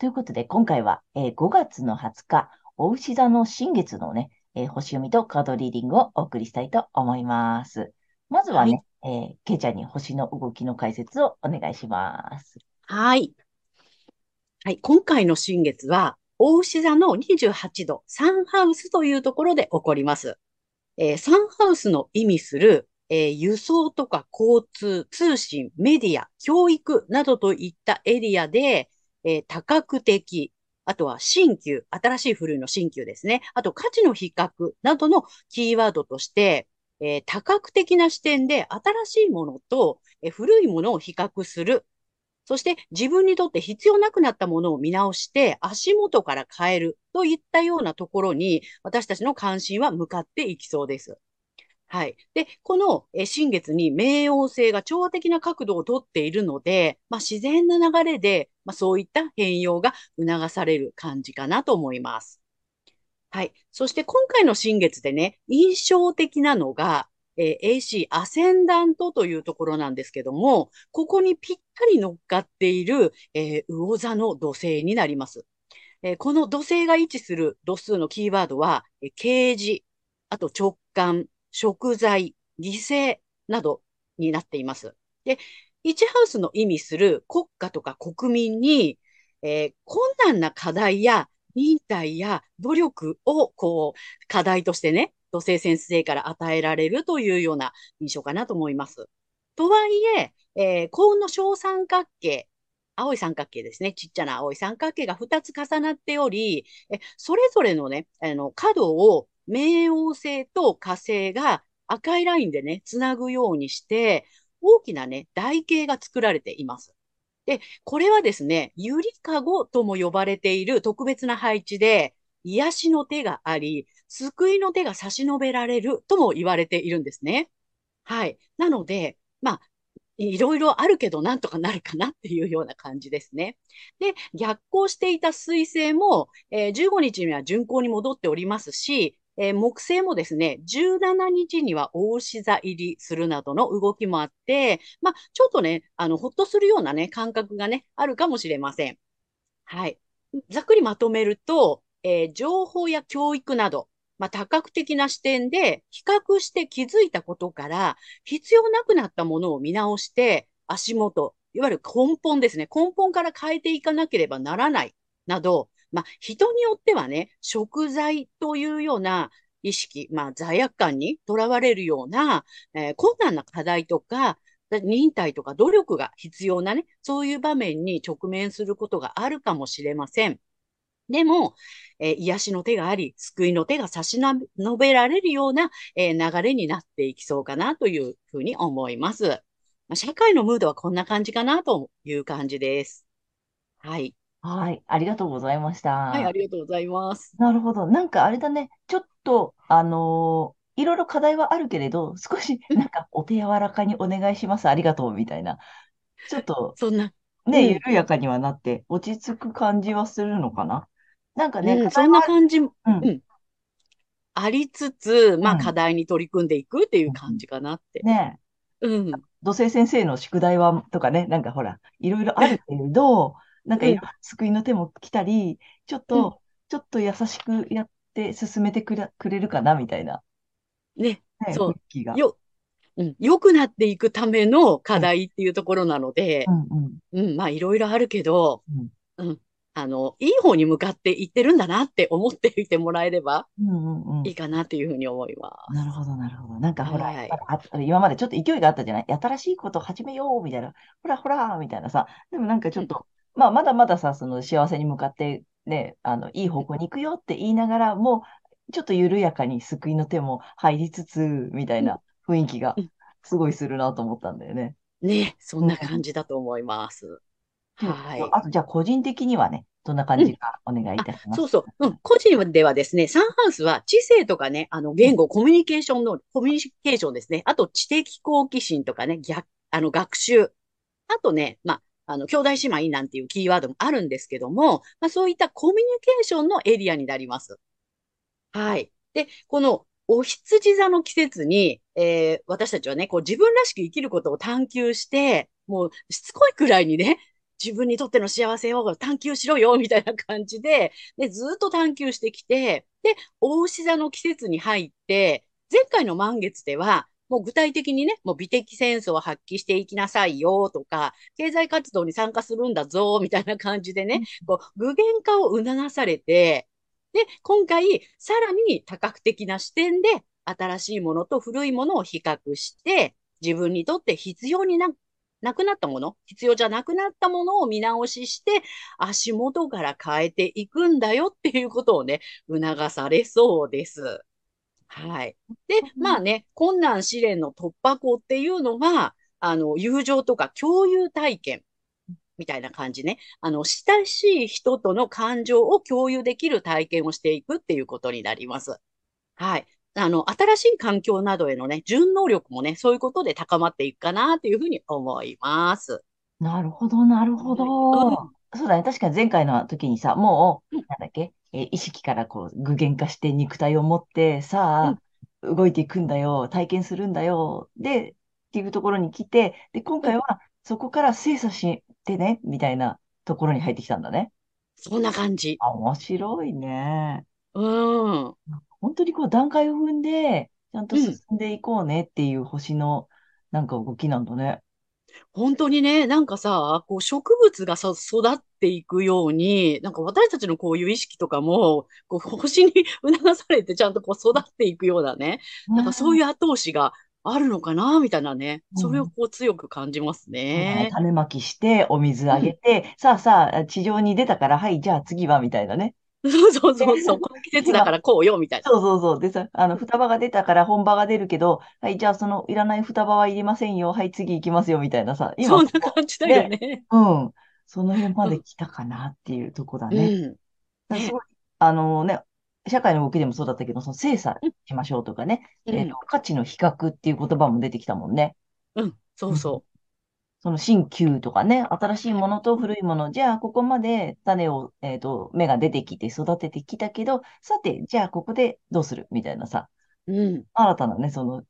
ということで、今回は、えー、5月の20日、お牛座の新月のね、えー、星読みとカードリーディングをお送りしたいと思います。まずはね、はい、えー、ケイちゃんに星の動きの解説をお願いします。はい。はい、今回の新月は、大牛座の28度、サンハウスというところで起こります。えー、サンハウスの意味する、えー、輸送とか交通、通信、メディア、教育などといったエリアで、えー、多角的、あとは新旧、新しい古いの新旧ですね。あと価値の比較などのキーワードとして、えー、多角的な視点で新しいものと、えー、古いものを比較する。そして自分にとって必要なくなったものを見直して足元から変えるといったようなところに私たちの関心は向かっていきそうです。はい。で、この新月に冥王星が調和的な角度をとっているので、まあ、自然な流れで、まあ、そういった変容が促される感じかなと思います。はい。そして今回の新月でね、印象的なのが、えー、AC アセンダントというところなんですけども、ここにぴったり乗っかっている、えー、魚座の土星になります。えー、この土星が位置する度数のキーワードは、えー、啓示、あと直感、食材、犠牲などになっています。で、1ハウスの意味する国家とか国民に、えー、困難な課題や忍耐や努力を、こう、課題としてね、土星先生から与えられるというような印象かなと思います。とはいえ、えー、幸運の小三角形、青い三角形ですね。ちっちゃな青い三角形が2つ重なっており、えそれぞれのね、あの、角を冥王星と火星が赤いラインでね、つなぐようにして、大きなね、台形が作られています。で、これはですね、ゆりかごとも呼ばれている特別な配置で、癒しの手があり、救いの手が差し伸べられるとも言われているんですね。はい。なので、まあ、いろいろあるけどなんとかなるかなっていうような感じですね。で、逆行していた水星も、えー、15日には巡行に戻っておりますし、えー、木星もですね、17日には大志座入りするなどの動きもあって、まあ、ちょっとね、あの、ほっとするようなね、感覚がね、あるかもしれません。はい。ざっくりまとめると、えー、情報や教育など、まあ、多角的な視点で比較して気づいたことから、必要なくなったものを見直して、足元、いわゆる根本ですね。根本から変えていかなければならない、など、まあ、人によってはね、食材というような意識、まあ、罪悪感にとらわれるような、えー、困難な課題とか、忍耐とか努力が必要なね、そういう場面に直面することがあるかもしれません。でも、えー、癒しの手があり、救いの手が差し伸べられるような、えー、流れになっていきそうかなというふうに思います。まあ、社会のムードはこんな感じかなという感じです。はい。はい、ありがとうございましはい、ありがとうございます。なるほど。なんかあれだね、ちょっと、あのーいろいろ課題はあるけれど、少しなんかお手柔らかにお願いします、ありがとうみたいな。ちょっとそんな、ね、緩やかにはなって落ち着く感じはするのかな。なんかね、うん、そんな感じ、ううん、ありつつ、まあうん。課題に取り組んでいくっていう感じかなって。ね、うん、土星先生の宿題はとかね、なんかほら、いろいろあるけれど、なんか救いの手も来たり、ちょっうん、と、ちょっと優しくやって進めてくれ、くれるかなみたいな、ね、ね、そう、が。よ、うん、良くなっていくための課うん、題っていうところなので、うん、うん、うん、まあいろいろあるけど、うん。うん、あの、いい方に向かっていってるんだなって思っていてもらえればうんうんうん。いいかなっていうふうに思いまなるほど、なるほど。なんかほら、はい。今までちょっと勢いがあったじゃない？新しいことを始めようみたいな、ほらほらみたいなさ。でもなんかちょっと、まあまだまださ、その幸せに向かってね、あの、いい方向に行くよって言いながら、もうちょっと緩やかに救いの手も入りつつ、みたいな雰囲気がうんすごいするなと思ったんだよね。す。ね、そんな感じだと思います。ではい。あと、じゃあ個人的にはね、どんな感じかお願いいたします。そうそう。うん。個人ではですね、サンハウスは知性とかね、あの、言語、コミュニケーションの、コミュニケーションですね。あと、知的好奇心とかね、逆、あの、学習。あとね、まあ、あの、兄弟姉妹なんていうキーワードもあるんですけども、まあ、そういったコミュニケーションのエリアになります。はい。で、この、お羊座の季節に、えー私たちはね、こう自分らしく生きることを探求して、もうしつこいくらいにね、自分にとっての幸せを探求しろよ、みたいな感じで、で、ずっと探求してきて、で、お牛座の季節に入って、前回の満月では、もう具体的にね、もう美的センスを発揮していきなさいよとか、経済活動に参加するんだぞ、みたいな感じでね、こう具現化を促されて、で、今回、さらに多角的な視点で、新しいものと古いものを比較して、自分にとって必要にな、なくなったもの、必要じゃなくなったものを見直しして、足元から変えていくんだよっていうことをね、促されそうです。はい。で、まあね、困難試練の突破口っていうのは、あの、友情とか共有体験みたいな感じね。あの、親しい人との感情を共有できる体験をしていくっていうことになります。はい。あの、新しい環境などへのね、順応力もね、そういうことで高まっていくかなというふうに思います。なるほど、なるほど。そうだね。確かに前回の時にさ、もう、うんなんだっけ、えー意識からこう具現化して肉体を持って、さあ、動いていくんだよ、体験するんだよ、で、っていうところに来て、で、今回はそこから精査してね、みたいなところに入ってきたんだね。そんな感じ。あ、面白いね。うん。本当にこう段階を踏んで、ちゃんとうん進んでいこうねっていう星のなんか動きなんだね。本当にね、なんかさ、こう植物がさ、育っていくように、なんか私たちのこういう意識とかも、こう星に促されてちゃんとこう育っていくようなね、なんかそういう後押しがあるのかな、みたいなね、うんそれをこう強く感じますそうだねね。種まきして、お水あげて、さあさあ、地上に出たから、はい、じゃあ次は、みたいなね。そうそうそうそう、この季節だからこうよ、みたいな。そうそうそう。でさ、あの、双葉が出たから本葉が出るけど、はい、じゃあそのいらない双葉はいりませんよ。はい、次行きますよ、みたいなさ。今、そんな感じだよね。うん。その辺まで来たかなっていうとこだうね。ん。だすごい、あのね、社会の動きでもそうだったけど、その精査しましょうとかね、うんえっと、価値の比較っていう言葉も出てきたもんね。うん、そうそその新旧とかね、新しいものと古いもの、じゃあここまで種を、えっと、芽が出てきて育ててきたけど、さて、じゃあここでどうする？みたいなさ、う。うん。新たなね、その、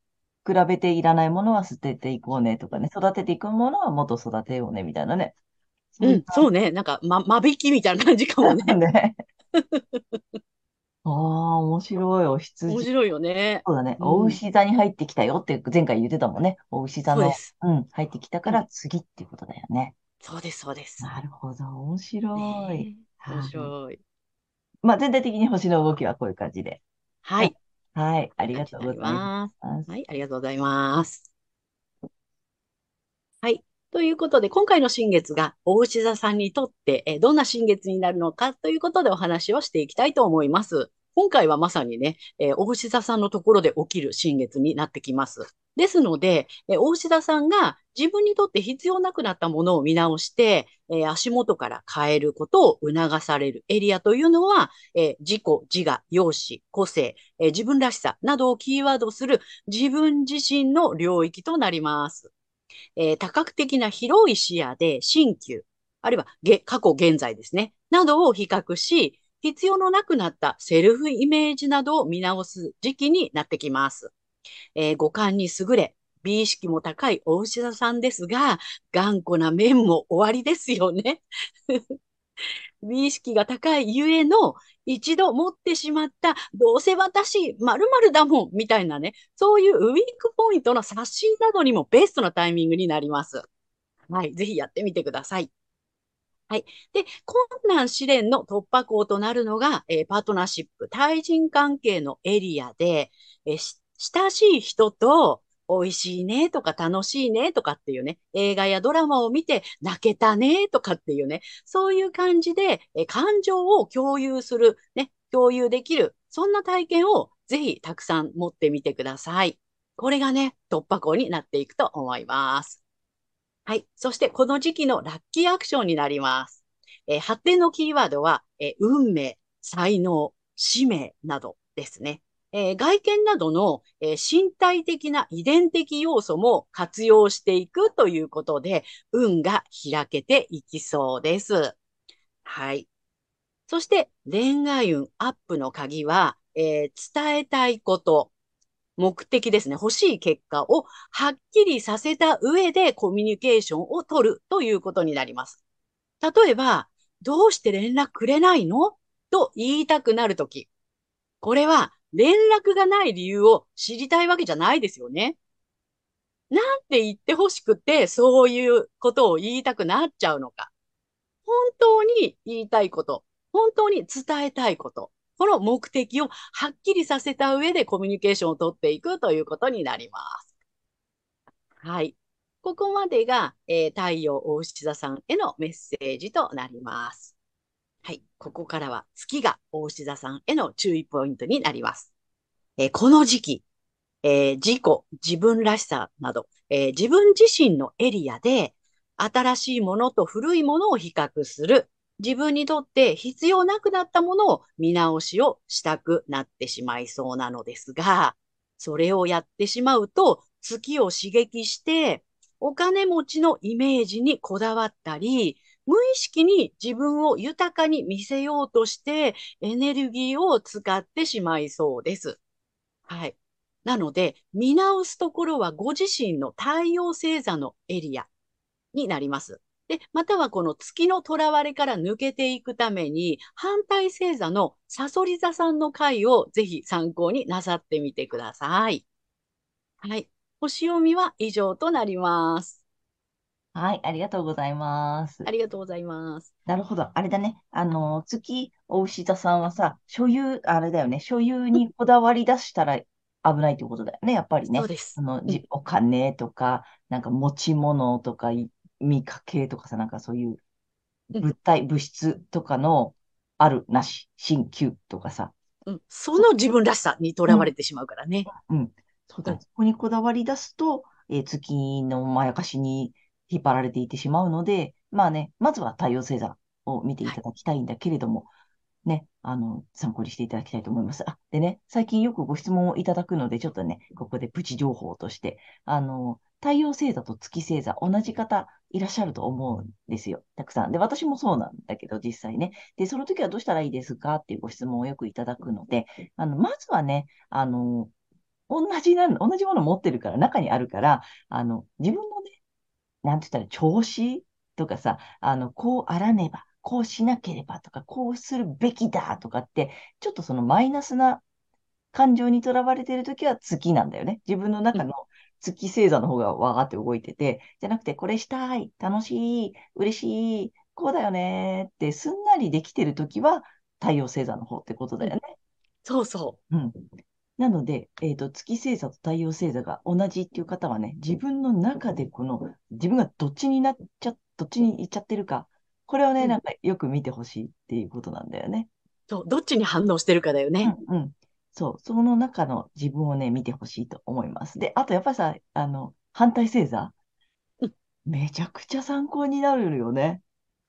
比べていらないものは捨てていこうねとかね、育てていくものはもっと育てようねみたいなね。うん、そうね。なんか、ま、間引きみたいな感じかもね。うね。ああ、面白い。お羊。面白いよね。そうだね。うんお牛座に入ってきたよって前回言ってたもんね。お牛座のそうで、す。うん、入ってきたから次っていうことだよね。そうです、そうです。なるほど。面白い。ねえ面白い。まあ、全体的に星の動きはこういう感じで。はい。はい。ありがとうございまます。す。はい、ありがとうございます。はい。ということで、今回の新月が、お牛座さんにとって、えーどんな新月になるのかということでお話をしていきたいと思います。今回はまさにね、えー、お牛座さんのところで起きる新月になってきます。ですので、えー、お牛座さんが自分にとって必要なくなったものを見直して、えー足元から変えることを促されるエリアというのは、えー自己、自我、容姿、個性、えー自分らしさなどをキーワードする自分自身の領域となります。えー多角的な広い視野で新旧、あるいは過去現在ですね、などを比較し、必要のなくなったセルフイメージなどを見直す時期になってきます。えー五感に優れ、美意識も高いお牛座さんですが、頑固な面も終わりですよね。美意識が高いゆえの、一度持ってしまった、どうせ私、〇〇だもん、みたいなね、そういうウィークポイントの刷新などにもベストなタイミングになります。はい、ぜひやってみてください。はい。で、困難試練の突破口となるのが、えー、パートナーシップ、対人関係のエリアで、えー、親しい人と、美味しいねとか楽しいねとかっていうね、映画やドラマを見て泣けたねとかっていうね、そういう感じで、え感情を共有する、ね、共有できる、そんな体験をぜひたくさん持ってみてください。これがね、突破口になっていくと思います。はい。そしてこの時期のラッキーアクションになります。えー、発展のキーワードは、えー、運命、才能、使命などですね。えー、外見などの、え身体的な遺伝的要素も活用していくということで、運が開けていきそうです。はい。そして恋愛運アップの鍵は、え伝えたいこと、目的ですね。欲しい結果をはっきりさせた上でコミュニケーションを取るということになります。例えば、どうして連絡くれないの？と言いたくなるとき。これは連絡がない理由を知りたいわけじゃないですよね。なんて言って欲しくて、そういうことを言いたくなっちゃうのか。本当に言いたいこと、本当に伝えたいこと、この目的をはっきりさせた上でコミュニケーションをとっていくということになります。はい。ここまでが、えー、太陽大牛座さんへのメッセージとなります。はい。ここからは月が大牛座さんへの注意ポイントになります。えー、この時期、えー、自己、自分らしさなど、え自分自身のエリアで新しいものと古いものを比較する自分にとって必要なくなったものを見直しをしたくなってしまいそうなのですが、それをやってしまうと月を刺激して、お金持ちのイメージにこだわったり、無意識に自分を豊かに見せようとしてエネルギーを使ってしまいそうです。はい。なので、見直すところはご自身の太陽星座のエリアになります。で、またはこの月の囚われから抜けていくために、反対星座のサソリ座さんの回をぜひ参考になさってみてください。はい。星読みは以上となります。はい、ありがとうございます。ありがとうございます。なるほど。あれだね。あの、月、お牛座さんはさ、所有、あれだよね。所有にこだわり出したら危ないってことだよね。やっぱりね。そうです。あの、じお金とか、なんか持ち物とか、見かけとかさ、なんかそういう物体、物質とかのある、なし、新旧とかさ。うん、その自分らしさにとらわれてしまうからね。うん。そうだ、そこにこだわり出すと、えー、月のまやかしに引っ張られていってしまうので、まあね、まずは太陽星座を見ていただきたいんだけれども、ね、あの、参考にしていただきたいと思います。あ、でね、最近よくご質問をいただくので、ちょっとね、ここでプチ情報として、あの、太陽星座と月星座、同じ方いらっしゃると思うんですよ。たくさん。で、私もそうなんだけど、実際ね。で、その時はどうしたらいいですかっていうご質問をよくいただくので、あの、まずはね、あの、同じなん、同じもの持ってるから、中にあるから、あの、自分のね、なんて言ったら、調子とかさ、あの、こうあらねば、こうしなければとか、こうするべきだとかって、ちょっとそのマイナスな感情にとらわれているときは月なんだよね。自分の中の月星座の方がわーって動いてて、じゃなくて、これしたい、楽しい、嬉しい、こうだよねってすんなりできてるときは、太陽星座の方ってことだよね。そうそう。うん。なので、えっ、ー、と、月星座と太陽星座が同じっていう方はね、自分の中でこの、自分がどっちになっちゃ、どっちに行っちゃってるか、これをね、うん、なんかよく見てほしいっていうことなんだよね。そう、どっちに反応してるかだよね。うん、うん。そう、その中の自分をね、見てほしいと思います。で、あとやっぱりさ、あの、反対星座、うん、めちゃくちゃ参考になるよね。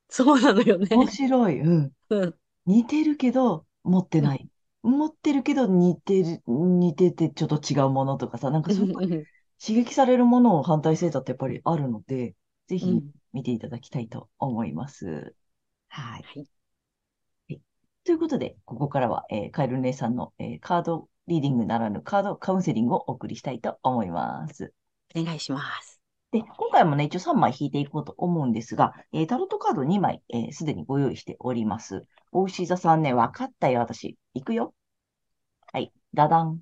そうなのよね。面白い。うん。うん、似てるけど、持ってない。うん、持ってるけど、似てる、似ててちょっと違うものとかさ、なんかそう刺激されるものを反対星座ってやっぱりあるので、ぜひ見ていただきたいと思います。はい。はいということで、ここからは、えー、カエル姉さんの、えー、カードリーディングならぬカードカウンセリングをお送りしたいと思います。お願いします。で、今回もね、一応3枚引いていこうと思うんですが、えー、タロットカード2枚、す、えー、で、にご用意しております。お牛座さんね、わかったよ、私。いくよ。はい、ダダン。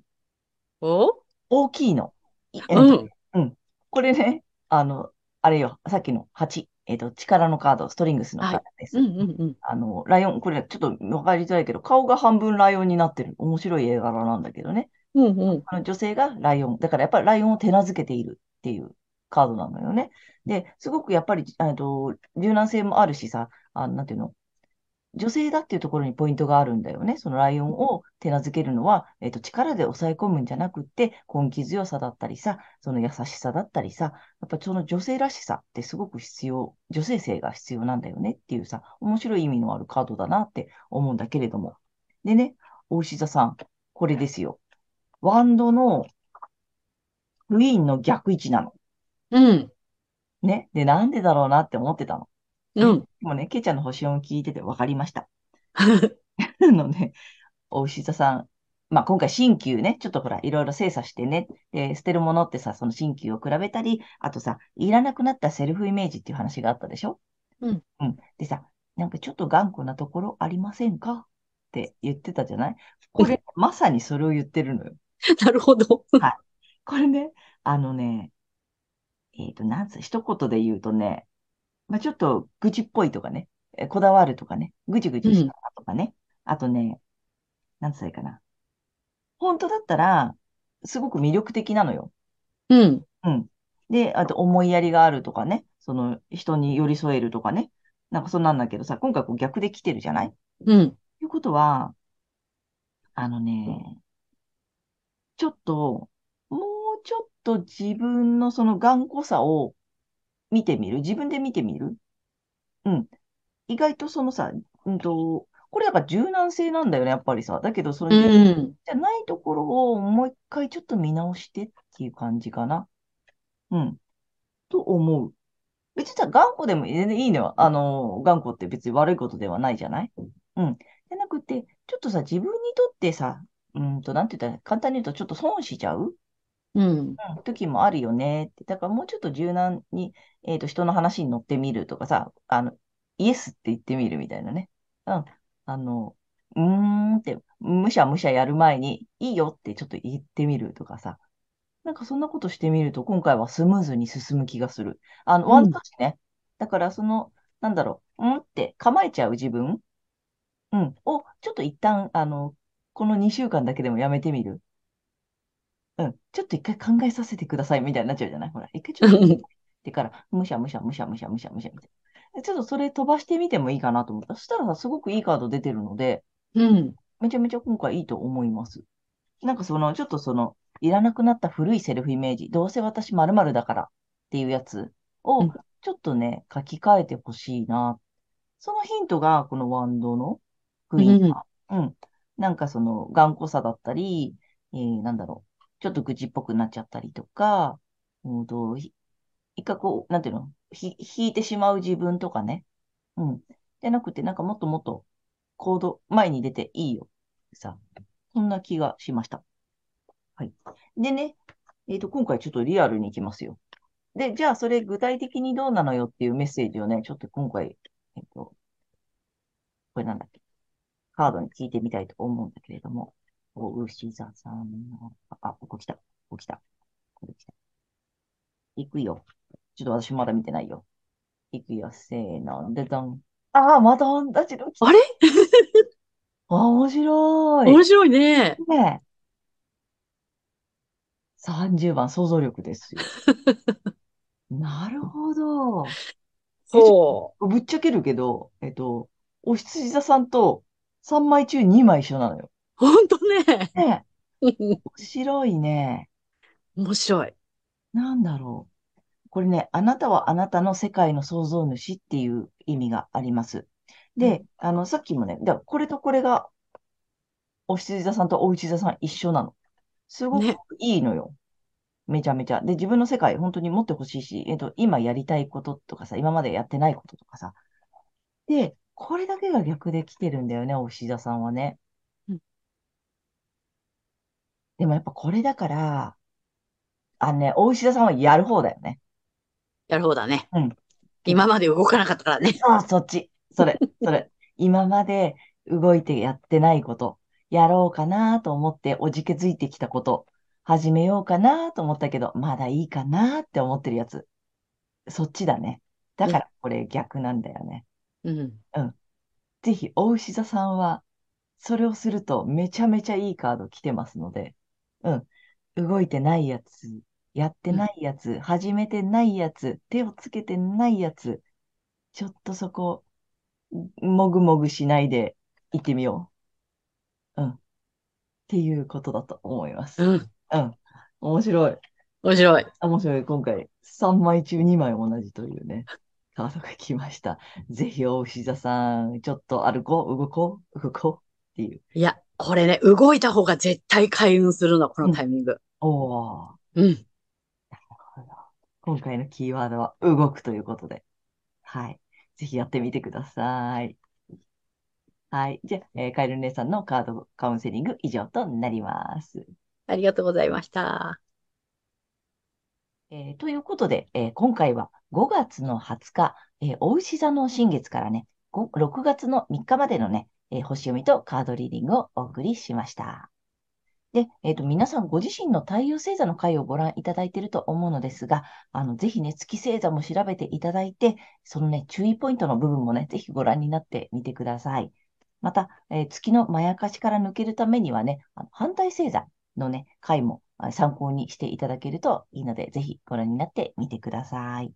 お？大きいの。うん。うん。これね、あの、あれよ、さっきの8。えっ、と、力のカード、ストリングスのカードです。うんうんうん。あの、ライオン、これちょっとわかりづらいけど、顔が半分ライオンになってる。面白い絵柄なんだけどね。うんうん。あの女性がライオン。だからやっぱりライオンを手なずけているっていうカードなのよね。で、すごくやっぱり、えっと、柔軟性もあるしさ、あ、なんていうの、女性だっていうところにポイントがあるんだよね。そのライオンを手なずけるのは、えっと、力で抑え込むんじゃなくって、根気強さだったりさ、その優しさだったりさ、やっぱその女性らしさってすごく必要、女性性が必要なんだよねっていうさ、面白い意味のあるカードだなって思うんだけれども。でね、大石座さん、これですよ。ワンドのクイーンの逆位置なの。うん。ね。で、なんでだろうなって思ってたの。うん。でもね、ケイちゃんの星音聞いてて分かりました。あ のね、お牛座さん、まあ、今回、新旧ね、ちょっとほら、いろいろ精査してね、で、捨てるものってさ、その新旧を比べたり、あとさ、いらなくなったセルフイメージっていう話があったでしょ？うん。うん。でさ、なんかちょっと頑固なところありませんか？って言ってたじゃない？これ、まさにそれを言ってるのよ。なるほど。これね、あのね、えっと、なんつ、一言で言うとね、まあ、ちょっと愚痴っぽいとかね、えこだわるとかね、ぐちぐちしたとかね、あとね、なんつかな。本当だったら、すごく魅力的なのよ。うん。うん。で、あと思いやりがあるとかね、その人に寄り添えるとかね、なんかそんなんだけどさ、今回こう逆で来てるじゃない？うん。ということは、あのね、ちょっと、もうちょっと自分のその頑固さを見てみる？自分で見てみる？うん。意外とそのさ、うんと、これだから柔軟性なんだよね、やっぱりさ。だけど、そのうん。じゃないところをもう一回ちょっと見直してっていう感じかな。うん。と思う。別にさ、頑固でも全然いいのよ。あの、頑固って別に悪いことではないじゃない？うん。じゃなくて、ちょっとさ、自分にとってさ、うんと、なんて言ったら、簡単に言うとちょっと損しちゃう？時もあるよねって。だからもうちょっと柔軟に、えっと、人の話に乗ってみるとかさ、あの、イエスって言ってみるみたいなね。うん。あの、うーんって、むしゃむしゃやる前に、いいよってちょっと言ってみるとかさ。なんかそんなことしてみると、今回はスムーズに進む気がする。あの、うんワンタッチね。だからその、なんだろう、うんって構えちゃう自分、うん、を、ちょっと一旦、あの、この2週間だけでもやめてみる。うん。ちょっと一回考えさせてくださいみたいになっちゃうじゃない？ほら、一回ちょっとうんってから、むしゃむしゃむしゃむしゃむしゃむしゃみたいな。でちょっとそれ飛ばしてみてもいいかなと思った。そしたらさ、すごくいいカード出てるので、うん。めちゃめちゃ今回いいと思います。なんかその、ちょっとその、いらなくなった古いセルフイメージ、どうせ私〇〇だからっていうやつうをん、ちょっとね、書き換えてほしいな。そのヒントが、このワンドのクイーンがうん。なんかその、頑固さだったり、えー、なんだろう。ちょっと愚痴っぽくなっちゃったりとか、うんと、一回こう、なんていうの、ひ、引いてしまう自分とかね。うん。じゃなくて、なんかもっともっと行動、前に出ていいよ。さ、そんな気がしました。はい。でね、えっと、今回ちょっとリアルに行きますよ。で、じゃあそれ具体的にどうなのよっていうメッセージをね、ちょっと今回、えっと、これなんだっけ？カードに聞いてみたいと思うんだけれども、お牛座さんの、あ、あここ来た。ここ来た。これ来た。行くよ。ちょっと私まだ見てないよ。行くよ。せーの。で、どん。ああ、また同じの来た。あれ？あ、面白い。面白いね。ねえ。30番、想像力ですよ。なるほど。そぶっちゃけるけど、えっと、お羊座さんと3枚中2枚一緒なのよ。う。ほんとね。ねえ。面白いね。面白い。なんだろう。これね、あなたはあなたの世界の創造主っていう意味があります。で、あの、さっきもね、だこれとこれが、お羊座さんとお内座さん一緒なの。すごくねいいのよ。めちゃめちゃ。で、自分の世界本当に持ってほしいし、えっと、今やりたいこととかさ、今までやってないこととかさ。で、これだけが逆で来てるんだよね、お牛座さんはね。うんでもやっぱこれだから、あのね、お牛座さんはやる方だよね。やる方だね。うん。今まで動かなかったからね。ああ、そっち。それ、それ。今まで動いてやってないこと、やろうかなと思っておじけづいてきたこと、始めようかなと思ったけど、まだいいかなって思ってるやつ。そっちだね。だからこれ逆なんだよね。うん。うん。ぜひ、お牛座さんは、それをするとめちゃめちゃいいカード来てますので、うん。動いてないやつ、やってないやつ、始めてないやつ、手をつけてないやつ、ちょっとそこ、もぐもぐしないで行ってみよう。うん。っていうことだと思います。うん。うん。面白い。面白い。面白い。今回、3枚中2枚同じというね、カードが来ました。ぜひ、お牛座さん、ちょっと歩こう、動こう、動こうっていう。いや、これね、動いた方が絶対開運するの、このタイミング。おー。うん。今回のキーワードは動くということで。はい。ぜひやってみてください。はい。じゃあ、えーカエル姉さんのカードカウンセリング以上となります。ありがとうございました。えーということで、えー今回は5月の20日、えー、お牛座の新月からね、ご6月の3日までのね、えー星読みとカードリーディングをお送りしました。で、えっと、皆さんご自身の太陽星座の回をご覧いただいていると思うのですが、あの、ぜひね、月星座も調べていただいて、そのね、注意ポイントの部分もね、ぜひご覧になってみてください。また、えー月のまやかしから抜けるためにはね、あの反対星座のね、回も参考にしていただけるといいので、ぜひご覧になってみてください。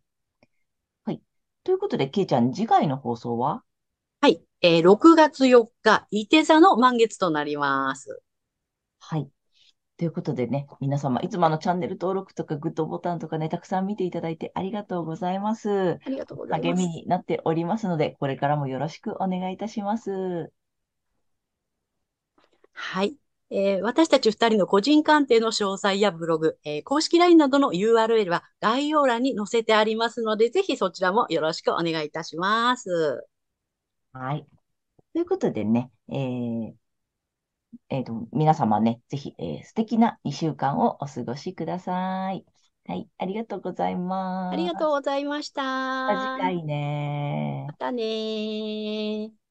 はい。ということで、けいちゃん、次回の放送は？えー6月4日、伊手座の満月となります。はい。ということでね、皆様、いつもあのチャンネル登録とかグッドボタンとかね、たくさん見ていただいてありがとうございます。ありがとうござい励ます。みになっておりますので、これからもよろしくお願いいたします。はい。えー私たち二人の個人鑑定の詳細やブログ、えー公式 LINE などの URL は概要欄に載せてありますので、ぜひそちらもよろしくお願いいたします。はい。ということでね、えーえーと、皆様ね、ぜひ、えー素敵な2週間をお過ごしください。はい、ありがとうございます。ありがとうございました。また次回ねまたねー。